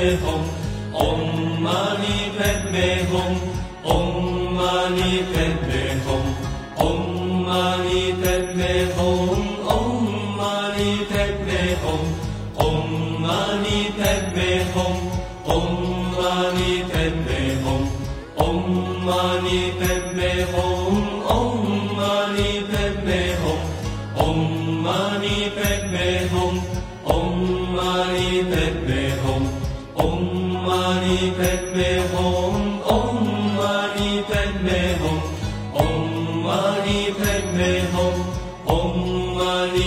백매홍 엉마니 백매홍 엉마니 백매홍.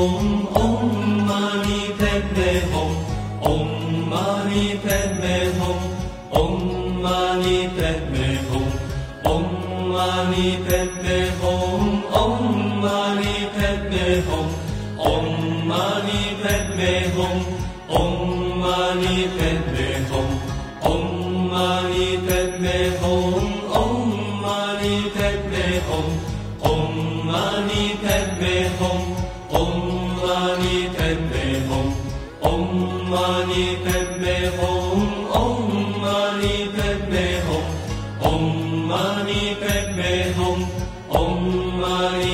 옴 옴마니 뱀매 옴 옴마니 뱀매 옴 옴마니 뱀매 옴 옴마니 뱀매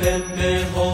pembe ho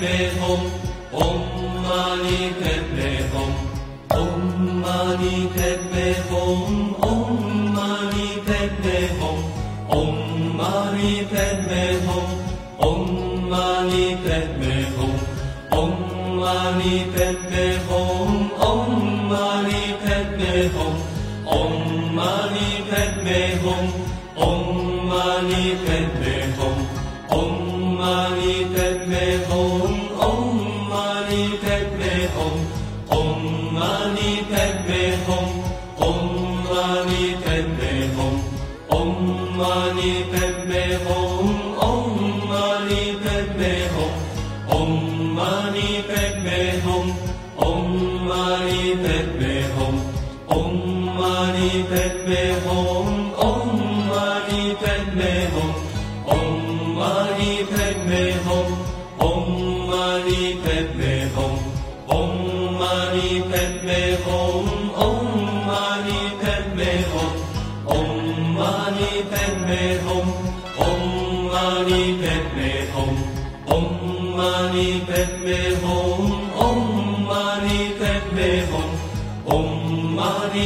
പ്പെട്ടേഹം 엄마니 പ്പെട്ടേഹം 엄마니 പ്പെട്ട Om Mani Padme Hum.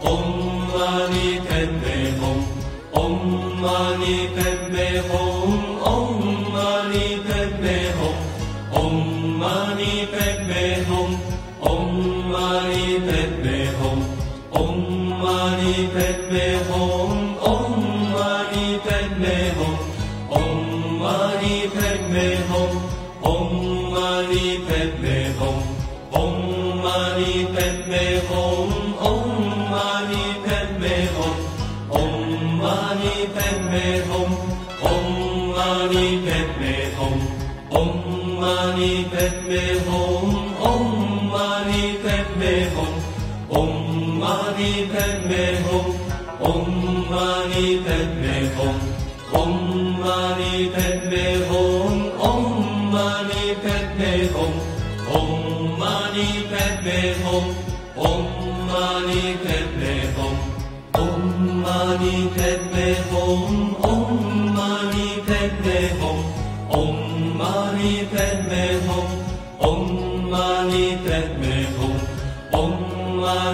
엄마니 뱀매홍 엄마니 뱀매홍 Om Om Mani padme Hum. Om Mani padme Hum. Om Mani padme Hum. Om Mani padme Hum. Om Mani padme Hum. Om Mani padme Hum. Om Mani Padme Hum. Om Mani Padme 吽。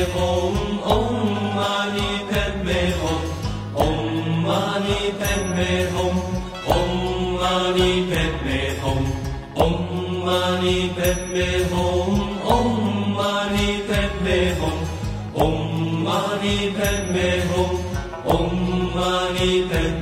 om om mani padme hum. Om mani padme hum. Om mani padme hum. Om mani padme hum. Om mani padme hum. Om mani padme hum. Om mani padme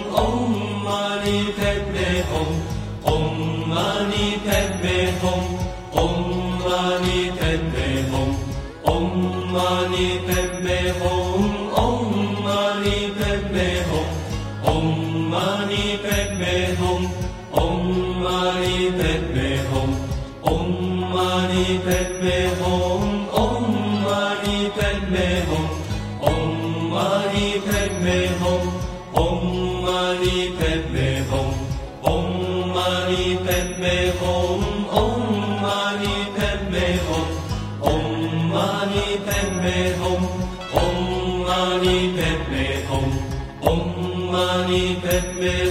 pembe om om mani pembe om om mani pembe om om mani pembe om om mani pembe om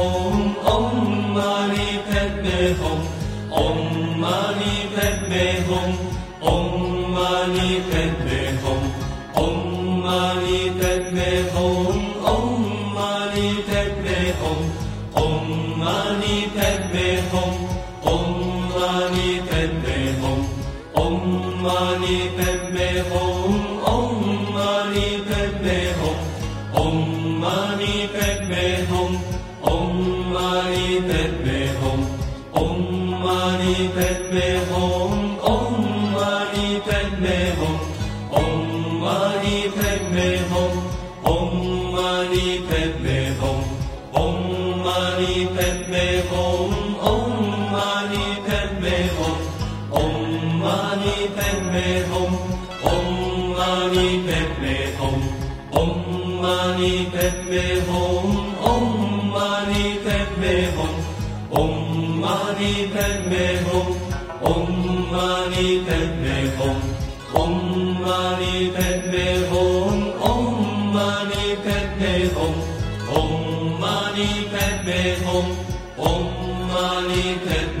पानी तन में होम mani pembe mani.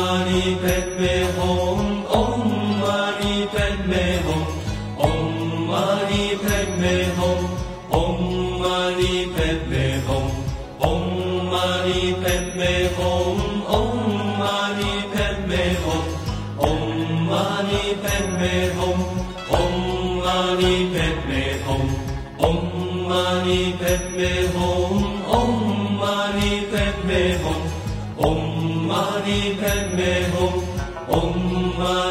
mani, pet me home.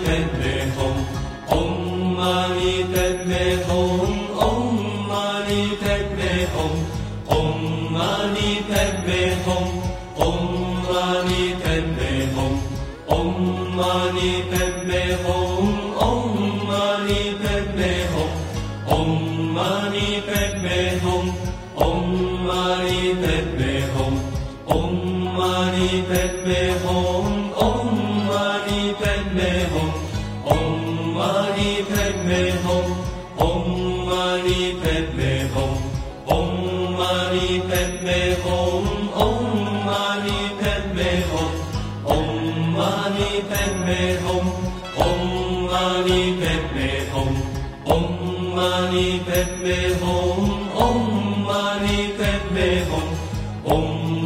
Om 唵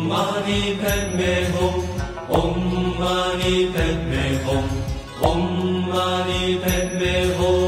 嘛呢 padme hum 唵嘛呢 padme hum 唵嘛呢 padme hum